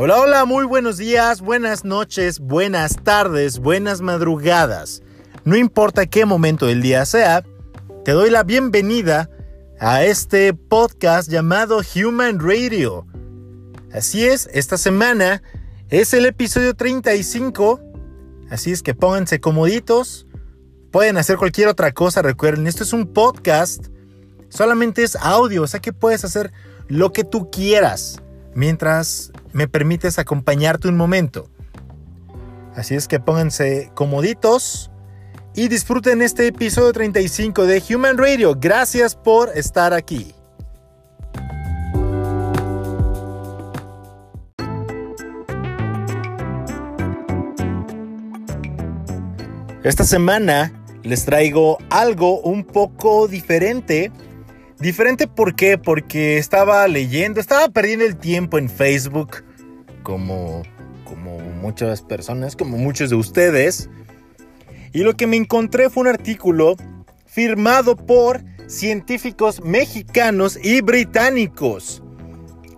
Hola, hola, muy buenos días, buenas noches, buenas tardes, buenas madrugadas. No importa qué momento del día sea, te doy la bienvenida a este podcast llamado Human Radio. Así es, esta semana es el episodio 35, así es que pónganse comoditos, pueden hacer cualquier otra cosa, recuerden, esto es un podcast, solamente es audio, o sea que puedes hacer lo que tú quieras mientras me permites acompañarte un momento. Así es que pónganse comoditos y disfruten este episodio 35 de Human Radio. Gracias por estar aquí. Esta semana les traigo algo un poco diferente Diferente ¿por qué? Porque estaba leyendo, estaba perdiendo el tiempo en Facebook, como, como muchas personas, como muchos de ustedes. Y lo que me encontré fue un artículo firmado por científicos mexicanos y británicos,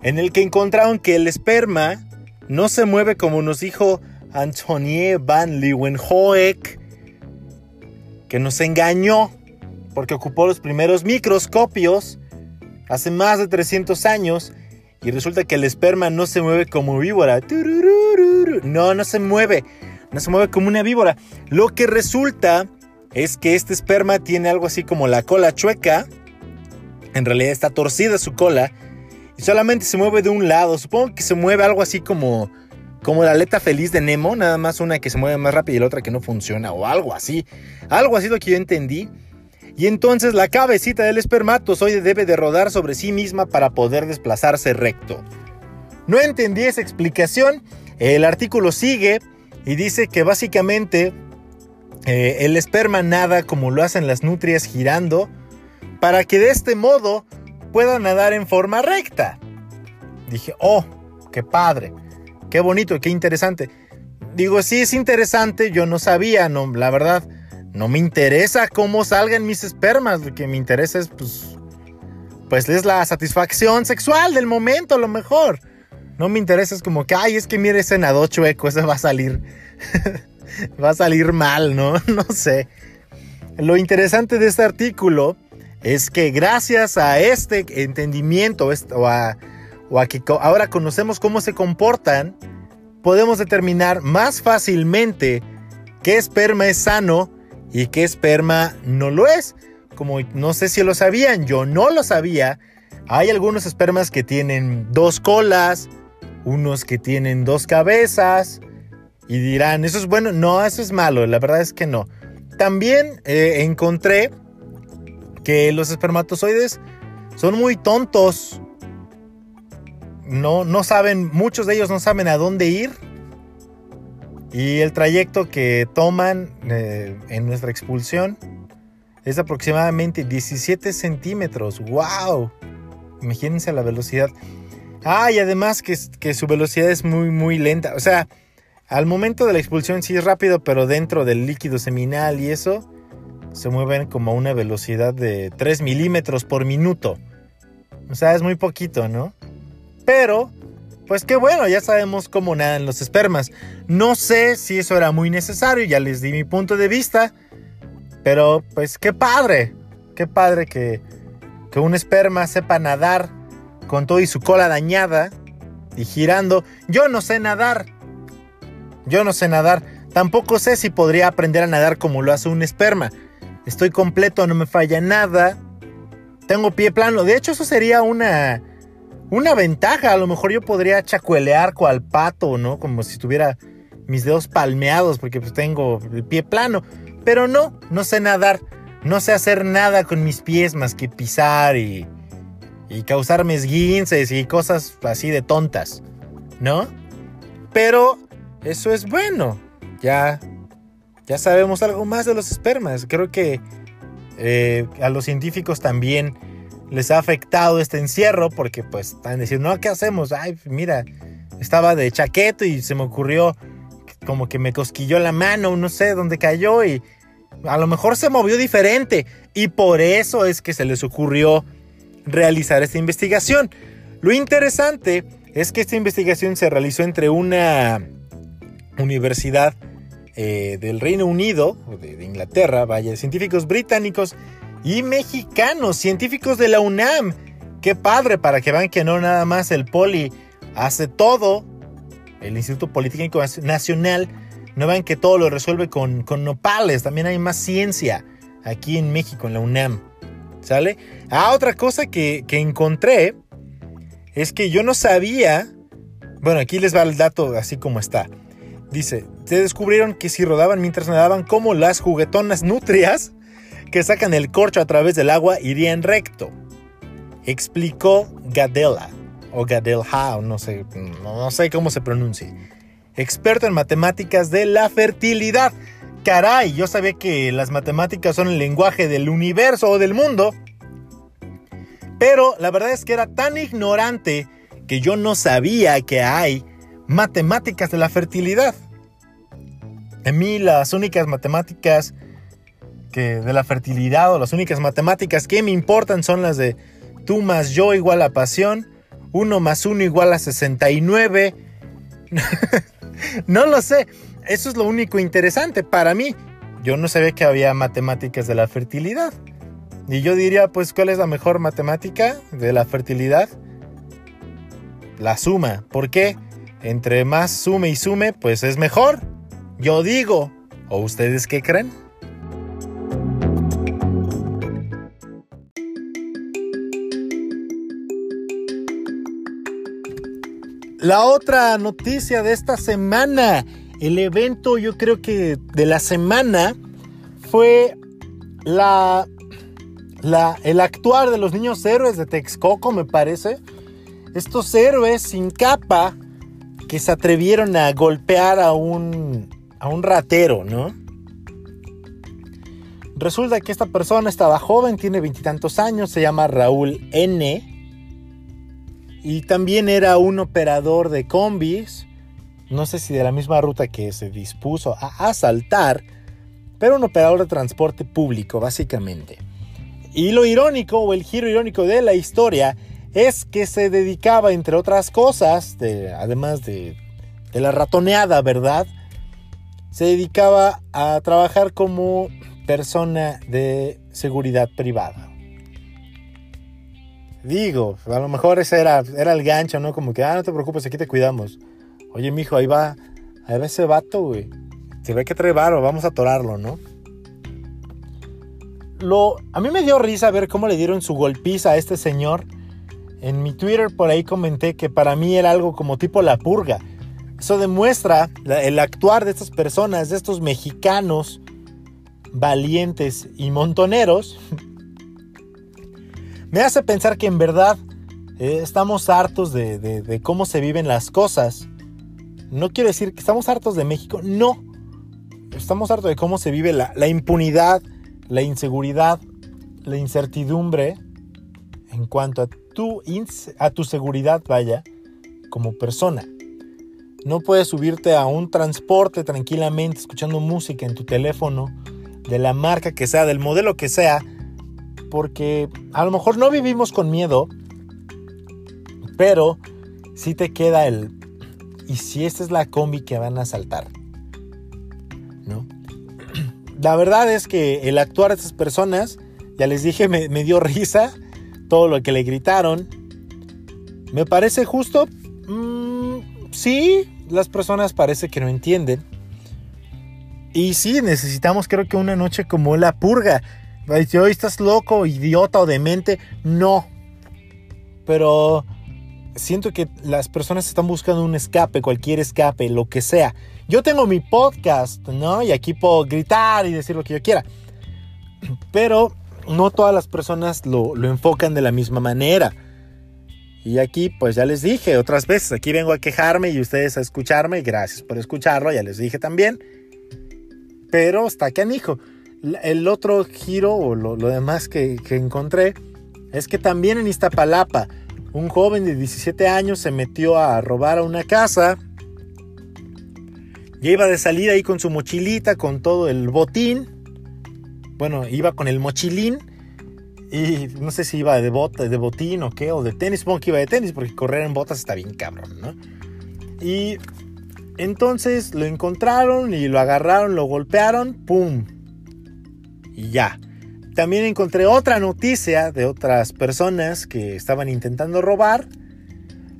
en el que encontraron que el esperma no se mueve como nos dijo Antonie van Leeuwenhoek, que nos engañó porque ocupó los primeros microscopios hace más de 300 años y resulta que el esperma no se mueve como víbora. No, no se mueve. No se mueve como una víbora. Lo que resulta es que este esperma tiene algo así como la cola chueca. En realidad está torcida su cola y solamente se mueve de un lado. Supongo que se mueve algo así como como la aleta feliz de Nemo, nada más una que se mueve más rápido y la otra que no funciona o algo así. Algo así lo que yo entendí y entonces la cabecita del espermatozoide debe de rodar sobre sí misma para poder desplazarse recto. No entendí esa explicación, el artículo sigue y dice que básicamente eh, el esperma nada como lo hacen las nutrias girando para que de este modo pueda nadar en forma recta. Dije, oh, qué padre, qué bonito, qué interesante. Digo, sí es interesante, yo no sabía, no, la verdad no me interesa cómo salgan mis espermas, lo que me interesa es pues pues es la satisfacción sexual del momento, a lo mejor. No me interesa es como que, ay, es que mire ese nado chueco, ese va a salir va a salir mal, ¿no? No sé. Lo interesante de este artículo es que gracias a este entendimiento o a, o a que ahora conocemos cómo se comportan, podemos determinar más fácilmente qué esperma es sano y qué esperma no lo es. Como no sé si lo sabían, yo no lo sabía. Hay algunos espermas que tienen dos colas, unos que tienen dos cabezas y dirán, ¿eso es bueno? No, eso es malo, la verdad es que no. También eh, encontré que los espermatozoides son muy tontos. No, no saben, muchos de ellos no saben a dónde ir y el trayecto que toman eh, en nuestra expulsión es aproximadamente 17 centímetros. ¡Wow! Imagínense la velocidad. Ah, y además que, que, su velocidad es muy, muy lenta. O sea, al momento de la expulsión sí es rápido, pero dentro del líquido seminal y eso, se mueven como a una velocidad de 3 milímetros por minuto. O sea, es muy poquito, ¿no? Pero pues qué bueno, ya sabemos cómo nadan los espermas. No sé si eso era muy necesario, ya les di mi punto de vista. Pero pues qué padre, qué padre que, que un esperma sepa nadar con todo y su cola dañada y girando. Yo no sé nadar. Yo no sé nadar. Tampoco sé si podría aprender a nadar como lo hace un esperma. Estoy completo, no me falla nada. Tengo pie plano. De hecho, eso sería una una ventaja. A lo mejor yo podría chacuelear cual pato, ¿no? Como si tuviera mis dedos palmeados porque pues tengo el pie plano. Pero no, no sé nadar. No sé hacer nada con mis pies más que pisar y, y causarme esguinces y cosas así de tontas, ¿no? Pero eso es bueno. Ya, ya sabemos algo más de los espermas. Creo que eh, a los científicos también les ha afectado este encierro porque pues están diciendo, no, ¿qué hacemos? Ay, mira, estaba de chaqueto y se me ocurrió como que me cosquilló la mano, no sé dónde cayó y a lo mejor se movió diferente y por eso es que se les ocurrió realizar esta investigación. Lo interesante es que esta investigación se realizó entre una universidad eh, del Reino Unido, de, de Inglaterra, vaya, científicos británicos y mexicanos, científicos de la UNAM. Qué padre para que vean que no nada más el poli hace todo, el Instituto Politécnico Nacional, no vean que todo lo resuelve con, con nopales, también hay más ciencia aquí en México, en la UNAM. ¿Sale? Ah, otra cosa que, que encontré es que yo no sabía, bueno, aquí les va el dato así como está. Dice, se descubrieron que si rodaban mientras nadaban como las juguetonas nutrias que sacan el corcho a través del agua irían recto. Explicó Gadella, o Gadelha, no sé, no sé cómo se pronuncie. Experto en matemáticas de la fertilidad. Caray, yo sabía que las matemáticas son el lenguaje del universo o del mundo. Pero la verdad es que era tan ignorante que yo no sabía que hay matemáticas de la fertilidad. A mí las únicas matemáticas que de la fertilidad o las únicas matemáticas que me importan son las de tú más yo igual a pasión, 1 más 1 igual a 69. no lo sé, eso es lo único interesante para mí. Yo no sabía que había matemáticas de la fertilidad. Y yo diría, pues, ¿cuál es la mejor matemática de la fertilidad? La suma. ¿Por qué? Entre más sume y sume, pues es mejor. Yo digo. ¿O ustedes qué creen? La otra noticia de esta semana, el evento yo creo que de la semana fue la, la, el actuar de los niños héroes de Texcoco, me parece. Estos héroes sin capa que se atrevieron a golpear a un, a un ratero, ¿no? Resulta que esta persona estaba joven, tiene veintitantos años, se llama Raúl N y también era un operador de combis, no sé si de la misma ruta que se dispuso a asaltar, pero un operador de transporte público, básicamente. Y lo irónico, o el giro irónico de la historia, es que se dedicaba, entre otras cosas, además de, de la ratoneada, ¿verdad? Se dedicaba a trabajar como persona de seguridad privada. Digo, a lo mejor ese era, era el gancho, ¿no? Como que, ah, no te preocupes, aquí te cuidamos. Oye, mijo, ahí va, ahí va ese vato, güey. Se ve que trae varo, vamos a atorarlo, ¿no? Lo, a mí me dio risa ver cómo le dieron su golpiza a este señor. En mi Twitter por ahí comenté que para mí era algo como tipo la purga. Eso demuestra el actuar de estas personas, de estos mexicanos valientes y montoneros, me hace pensar que en verdad eh, estamos hartos de, cómo se viven las cosas. No quiero decir que estamos hartos de México, no. Estamos hartos de cómo se vive la, impunidad, la inseguridad, la incertidumbre en cuanto a tu seguridad, vaya, como persona. No puedes subirte a un transporte tranquilamente escuchando música en tu teléfono, de la marca que sea, del modelo que sea, porque a lo mejor no vivimos con miedo, pero sí te queda el, ¿y si esta es la combi que van a saltar? ¿No? La verdad es que el actuar de estas personas, ya les dije, me, dio risa todo lo que le gritaron. ¿Me parece justo? Mm, sí, las personas parece que no entienden. Y sí, necesitamos creo que una noche como la purga. Si hoy estás loco, idiota o demente, no. Pero siento que las personas están buscando un escape, cualquier escape, lo que sea. Yo tengo mi podcast, ¿no? Y aquí puedo gritar y decir lo que yo quiera. Pero no todas las personas lo, lo enfocan de la misma manera. Y aquí, pues ya les dije otras veces, aquí vengo a quejarme y ustedes a escucharme. Gracias por escucharlo, ya les dije también. Pero está canijo. El otro giro o lo, demás que, encontré es que también en Iztapalapa un joven de 17 años se metió a robar a una casa. Ya iba de salida ahí con su mochilita, con todo el botín. Bueno, iba con el mochilín. Y no sé si iba de, bota, de botín o qué, o de tenis. Supongo que iba de tenis, porque correr en botas está bien cabrón, ¿no? Y entonces lo encontraron y lo agarraron, lo golpearon, ¡pum! Y ya. También encontré otra noticia de otras personas que estaban intentando robar.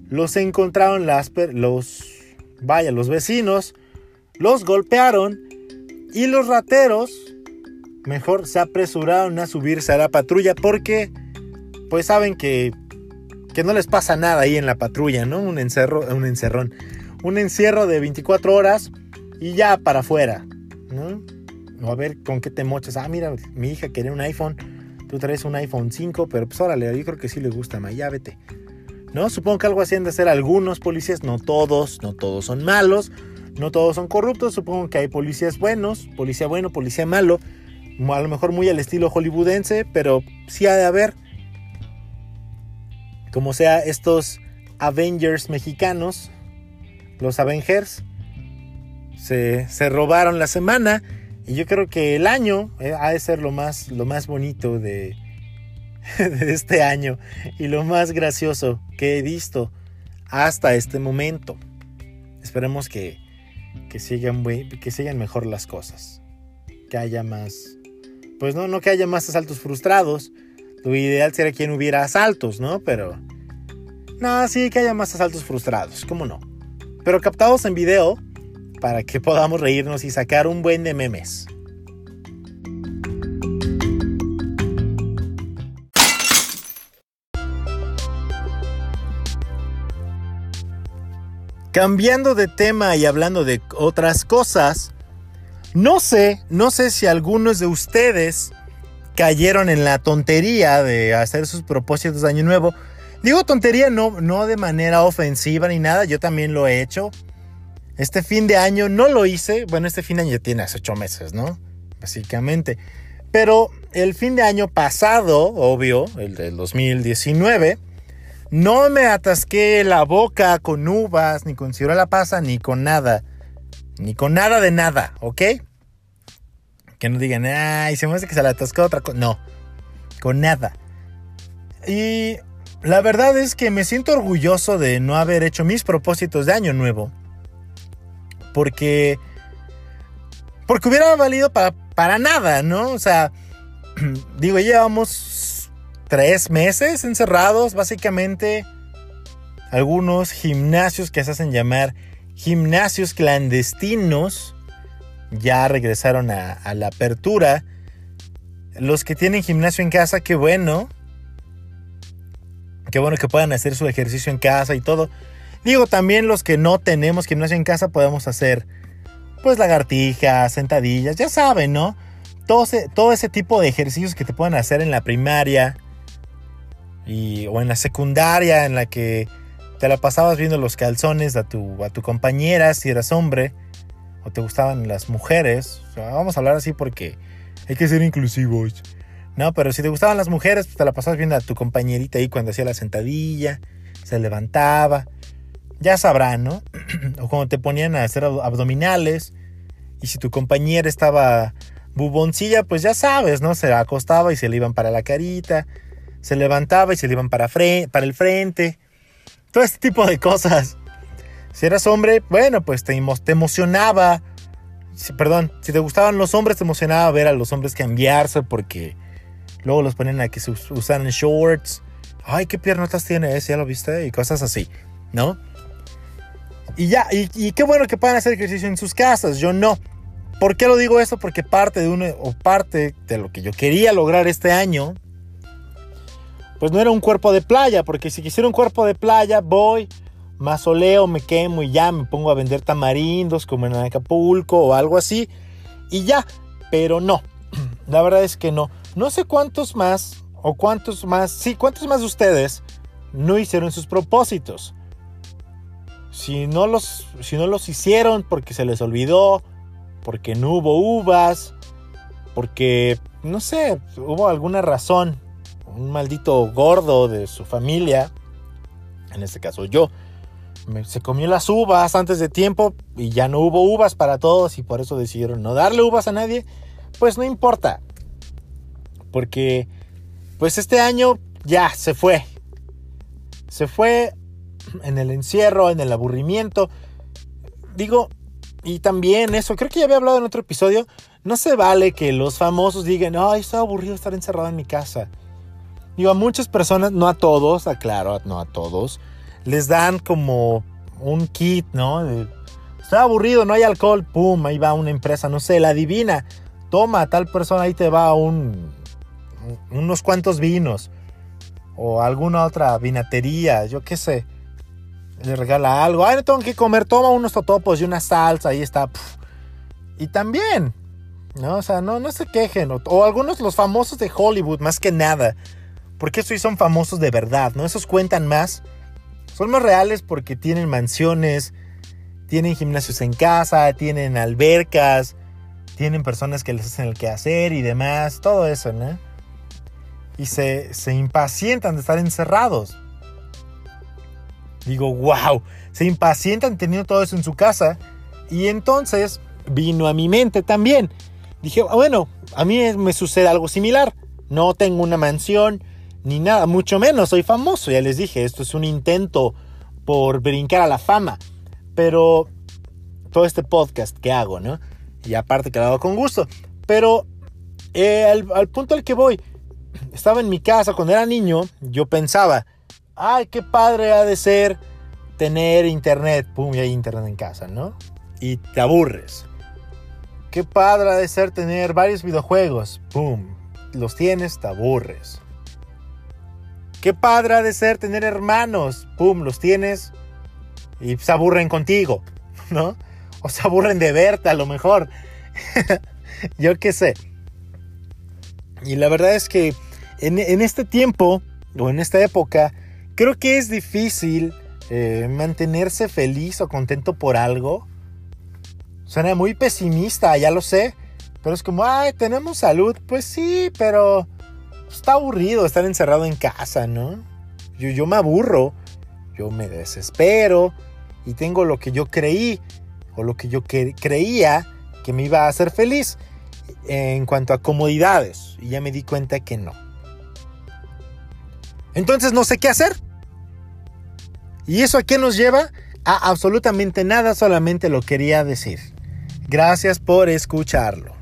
Los encontraron las, los, vaya, los vecinos, los golpearon y los rateros mejor se apresuraron a subirse a la patrulla porque pues saben que, que no les pasa nada ahí en la patrulla, ¿no? Un encerro, un encerrón, un encierro de 24 horas y ya para afuera, ¿no? A ver con qué te mochas. Ah, mira, mi hija quería un iPhone. Tú traes un iPhone 5, pero pues órale, yo creo que sí le gusta más. Ya vete. ¿No? Supongo que algo así han de hacer algunos policías, no todos, no todos son malos, no todos son corruptos. Supongo que hay policías buenos, policía bueno, policía malo. A lo mejor muy al estilo hollywoodense, pero sí ha de haber. Como sea, estos Avengers mexicanos, los Avengers, se, se robaron la semana y yo creo que el año eh, ha de ser lo más, lo más bonito de, de este año y lo más gracioso que he visto hasta este momento. Esperemos que, que, sigan, que sigan mejor las cosas. Que haya más... Pues no, no que haya más asaltos frustrados. Lo ideal sería que hubiera asaltos, ¿no? Pero... No, sí que haya más asaltos frustrados, ¿cómo no? Pero captados en video para que podamos reírnos y sacar un buen de memes. Cambiando de tema y hablando de otras cosas, no sé, no sé si algunos de ustedes cayeron en la tontería de hacer sus propósitos de año nuevo. Digo tontería no, no de manera ofensiva ni nada, yo también lo he hecho. Este fin de año no lo hice. Bueno, este fin de año ya tiene ocho meses, ¿no? Básicamente. Pero el fin de año pasado, obvio, el del 2019, no me atasqué la boca con uvas, ni con ciruela pasa, ni con nada. Ni con nada de nada, ¿ok? Que no digan, ay, se me hace que se le atascó otra cosa. No, con nada. Y la verdad es que me siento orgulloso de no haber hecho mis propósitos de año nuevo. Porque. Porque hubiera valido para, para nada, ¿no? O sea, digo, llevamos tres meses encerrados, básicamente. Algunos gimnasios que se hacen llamar gimnasios clandestinos ya regresaron a, a la apertura. Los que tienen gimnasio en casa, qué bueno. Qué bueno que puedan hacer su ejercicio en casa y todo. Digo, también los que no tenemos gimnasio en casa podemos hacer pues lagartijas, sentadillas, ya saben, ¿no? Todo ese, todo ese tipo de ejercicios que te pueden hacer en la primaria y, o en la secundaria en la que te la pasabas viendo los calzones a tu, a tu compañera si eras hombre o te gustaban las mujeres. vamos a hablar así porque hay que ser inclusivos. No, pero si te gustaban las mujeres, pues te la pasabas viendo a tu compañerita ahí cuando hacía la sentadilla, se levantaba ya sabrán, ¿no? o cuando te ponían a hacer abdominales y si tu compañera estaba buboncilla, pues ya sabes, ¿no? Se acostaba y se le iban para la carita, se levantaba y se le iban para, para el frente, todo este tipo de cosas. Si eras hombre, bueno, pues te, emocionaba, perdón, si te gustaban los hombres, te emocionaba ver a los hombres cambiarse porque luego los ponen a que se usaran shorts. Ay, qué piernotas tiene ese, ya lo viste, y cosas así, ¿no? Y ya, y, qué bueno que puedan hacer ejercicio en sus casas, yo no. ¿Por qué lo digo esto? Porque parte de uno, o parte de lo que yo quería lograr este año, pues no era un cuerpo de playa, porque si quisiera un cuerpo de playa, voy, masoleo, me quemo y ya me pongo a vender tamarindos como en Acapulco o algo así, y ya, pero no, la verdad es que no. No sé cuántos más, o cuántos más, sí, cuántos más de ustedes no hicieron sus propósitos si no los, si no los hicieron porque se les olvidó, porque no hubo uvas, porque, no sé, hubo alguna razón, un maldito gordo de su familia, en este caso yo, se comió las uvas antes de tiempo y ya no hubo uvas para todos y por eso decidieron no darle uvas a nadie, pues no importa. Porque pues este año ya se fue. Se fue en el encierro, en el aburrimiento. Digo, y también eso, creo que ya había hablado en otro episodio, no se vale que los famosos digan, ay, estoy aburrido de estar encerrado en mi casa. Digo, a muchas personas, no a todos, aclaro, no a todos, les dan como un kit, ¿no? estoy aburrido, no hay alcohol, pum, ahí va una empresa, no sé, la adivina, toma, tal persona ahí te va un, unos cuantos vinos o alguna otra vinatería, yo qué sé. Le regala algo, ay, no tengo que comer, toma unos totopos y una salsa, ahí está. Y también, ¿no? O sea, no, no se quejen. O, algunos, los famosos de Hollywood, más que nada. Porque esos son famosos de verdad, ¿no? Esos cuentan más. Son más reales porque tienen mansiones, tienen gimnasios en casa, tienen albercas, tienen personas que les hacen el quehacer y demás, todo eso, ¿no? Y se, se impacientan de estar encerrados. Digo, wow, se impacientan teniendo todo eso en su casa. Y entonces vino a mi mente también. Dije, bueno, a mí me sucede algo similar. No tengo una mansión ni nada, mucho menos soy famoso. Ya les dije, esto es un intento por brincar a la fama. Pero todo este podcast que hago, ¿no? Y aparte que lo hago con gusto. Pero eh, al punto al que voy, estaba en mi casa cuando era niño, yo pensaba, ay, qué padre ha de ser tener internet, pum, y hay internet en casa, ¿no? Y te aburres. Qué padre ha de ser tener varios videojuegos, pum, los tienes, te aburres. Qué padre ha de ser tener hermanos, pum, los tienes y se aburren contigo, ¿no? O se aburren de verte a lo mejor. Yo qué sé. Y la verdad es que en, en este tiempo, o en esta época, creo que es difícil eh, mantenerse feliz o contento por algo. Suena muy pesimista, ya lo sé. Pero es como, ay, tenemos salud. Pues sí, pero está aburrido estar encerrado en casa, ¿no? Yo, yo me aburro, yo me desespero y tengo lo que yo creí o lo que yo creía que me iba a hacer feliz en cuanto a comodidades. Y ya me di cuenta que no. Entonces no sé qué hacer. ¿Y eso a qué nos lleva? A absolutamente nada, solamente lo quería decir. Gracias por escucharlo.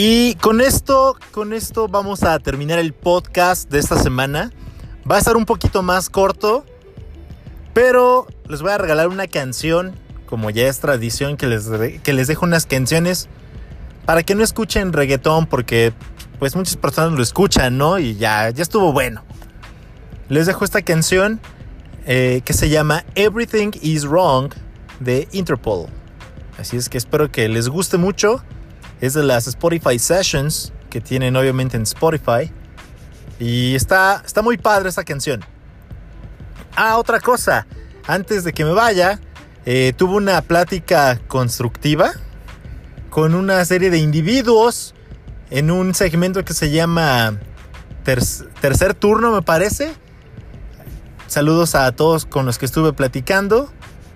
Y con esto, con esto vamos a terminar el podcast de esta semana. Va a estar un poquito más corto pero les voy a regalar una canción, como ya es tradición, que les, que les dejo unas canciones para que no escuchen reggaetón, porque pues muchas personas lo escuchan, ¿no? Y ya, ya estuvo bueno. Les dejo esta canción eh, que se llama Everything is Wrong de Interpol. Así es que espero que les guste mucho. Es de las Spotify Sessions que tienen obviamente en Spotify. Y está, está muy padre esta canción. Ah, otra cosa. Antes de que me vaya, eh, tuve una plática constructiva con una serie de individuos en un segmento que se llama Tercer Turno, me parece. Saludos a todos con los que estuve platicando.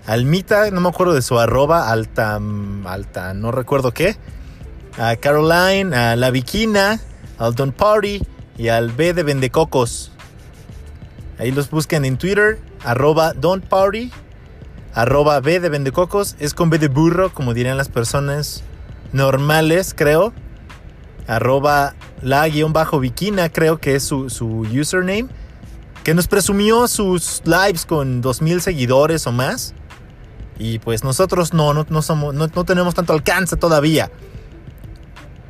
Almita, no me acuerdo de su arroba, alta, alta, no recuerdo qué. A Caroline, a La Viquina, al Don Party y al B de Vendecocos. Ahí los buscan en Twitter, arroba don't party, arroba B de vendecocos, es con B de burro, como dirían las personas normales, creo. Arroba la guion bajo Vikina, creo que es su, username. Que nos presumió sus lives con 2000 seguidores o más. Y pues nosotros no, no, somos, no, tenemos tanto alcance todavía.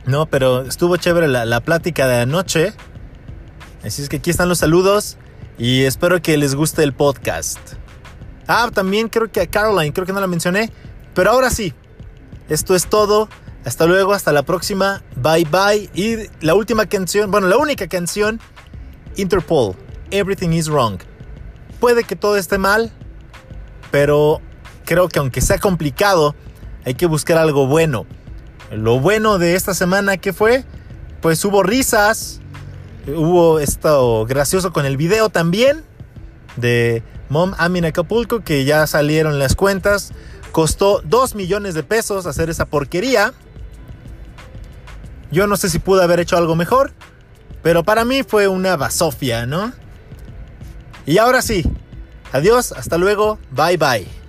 No, pero estuvo chévere la, la plática de anoche. Así es que aquí están los saludos. Y espero que les guste el podcast. Ah, también creo que a Caroline, creo que no la mencioné. Pero ahora sí. Esto es todo. Hasta luego, hasta la próxima. Bye bye. Y la última canción, bueno, la única canción, Interpol. Everything is wrong. Puede que todo esté mal, pero creo que aunque sea complicado, hay que buscar algo bueno. Lo bueno de esta semana que fue, pues hubo risas, Hubo esto gracioso con el video también de Mom I'm in Acapulco que ya salieron las cuentas. Costó 2 millones de pesos hacer esa porquería. Yo no sé si pude haber hecho algo mejor, pero para mí fue una basofia, ¿no? Y ahora sí, adiós, hasta luego, bye bye.